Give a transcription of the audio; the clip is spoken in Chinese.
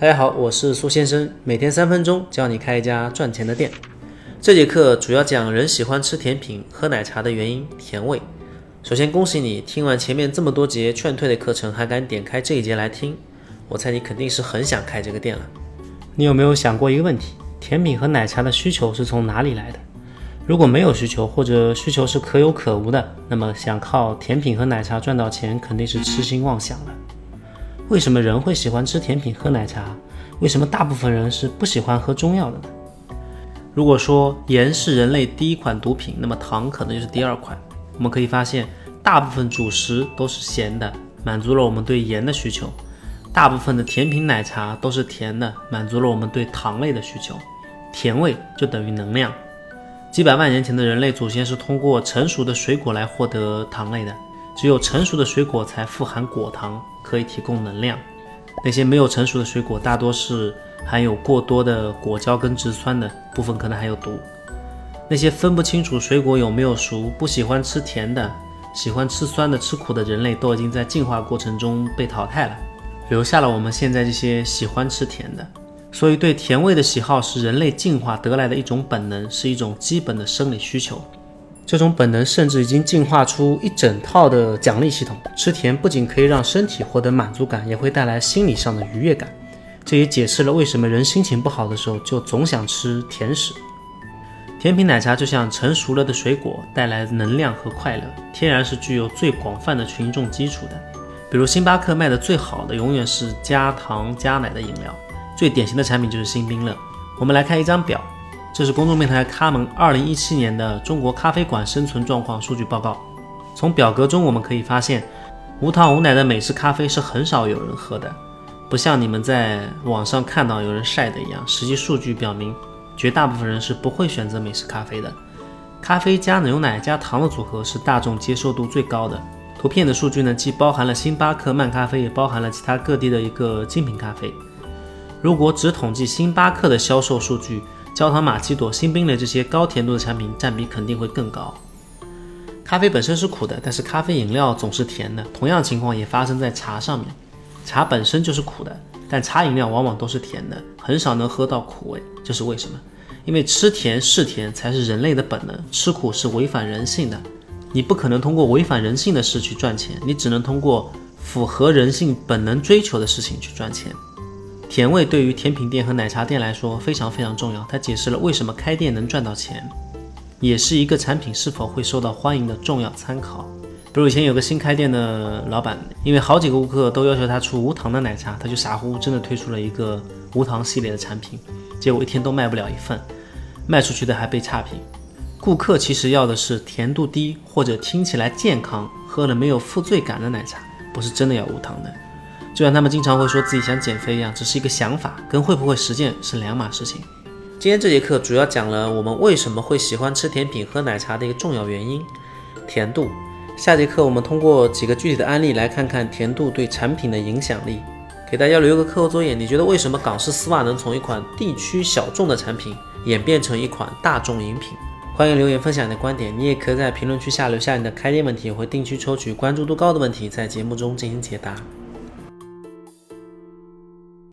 大家好，我是苏先生，每天三分钟教你开一家赚钱的店。这节课主要讲人喜欢吃甜品、喝奶茶的原因——甜味。首先恭喜你，听完前面这么多节劝退的课程，还敢点开这一节来听，我猜你肯定是很想开这个店了。你有没有想过一个问题：甜品和奶茶的需求是从哪里来的？如果没有需求，或者需求是可有可无的，那么想靠甜品和奶茶赚到钱，肯定是痴心妄想了。为什么人会喜欢吃甜品、喝奶茶？为什么大部分人是不喜欢喝中药的呢？如果说盐是人类第一款毒品，那么糖可能就是第二款。我们可以发现，大部分主食都是咸的，满足了我们对盐的需求；大部分的甜品、奶茶都是甜的，满足了我们对糖类的需求。甜味就等于能量。几百万年前的人类祖先是通过成熟的水果来获得糖类的。只有成熟的水果才富含果糖，可以提供能量。那些没有成熟的水果，大多是含有过多的果胶跟植酸的，部分可能还有毒。那些分不清楚水果有没有熟，不喜欢吃甜的，喜欢吃酸的、吃苦的人类，都已经在进化过程中被淘汰了，留下了我们现在这些喜欢吃甜的。所以，对甜味的喜好是人类进化得来的一种本能，是一种基本的生理需求。这种本能甚至已经进化出一整套的奖励系统。吃甜不仅可以让身体获得满足感，也会带来心理上的愉悦感。这也解释了为什么人心情不好的时候就总想吃甜食。甜品奶茶就像成熟了的水果，带来能量和快乐，天然是具有最广泛的群众基础的。比如星巴克卖的最好的永远是加糖加奶的饮料，最典型的产品就是星冰乐。我们来看一张表。这是公众平台咖门二零一七年的中国咖啡馆生存状况数据报告。从表格中我们可以发现，无糖无奶的美式咖啡是很少有人喝的，不像你们在网上看到有人晒的一样。实际数据表明，绝大部分人是不会选择美式咖啡的。咖啡加牛奶加糖的组合是大众接受度最高的。图片的数据呢，既包含了星巴克漫咖啡，也包含了其他各地的一个精品咖啡。如果只统计星巴克的销售数据，焦糖玛奇朵、新冰类这些高甜度的产品占比肯定会更高。咖啡本身是苦的，但是咖啡饮料总是甜的。同样情况也发生在茶上面，茶本身就是苦的，但茶饮料往往都是甜的，很少能喝到苦味。这是为什么？因为吃甜是甜才是人类的本能，吃苦是违反人性的。你不可能通过违反人性的事去赚钱，你只能通过符合人性本能追求的事情去赚钱。甜味对于甜品店和奶茶店来说非常非常重要，它解释了为什么开店能赚到钱，也是一个产品是否会受到欢迎的重要参考。比如以前有个新开店的老板，因为好几个顾客都要求他出无糖的奶茶，他就傻乎乎真的推出了一个无糖系列的产品，结果一天都卖不了一份，卖出去的还被差评。顾客其实要的是甜度低或者听起来健康、喝了没有负罪感的奶茶，不是真的要无糖的。就像他们经常会说自己想减肥一样，只是一个想法，跟会不会实践是两码事情。今天这节课主要讲了我们为什么会喜欢吃甜品、喝奶茶的一个重要原因——甜度。下节课我们通过几个具体的案例来看看甜度对产品的影响力。给大家留一个课后作业：你觉得为什么港式丝袜能从一款地区小众的产品演变成一款大众饮品？欢迎留言分享你的观点。你也可以在评论区下留下你的开店问题，我会定期抽取关注度高的问题在节目中进行解答。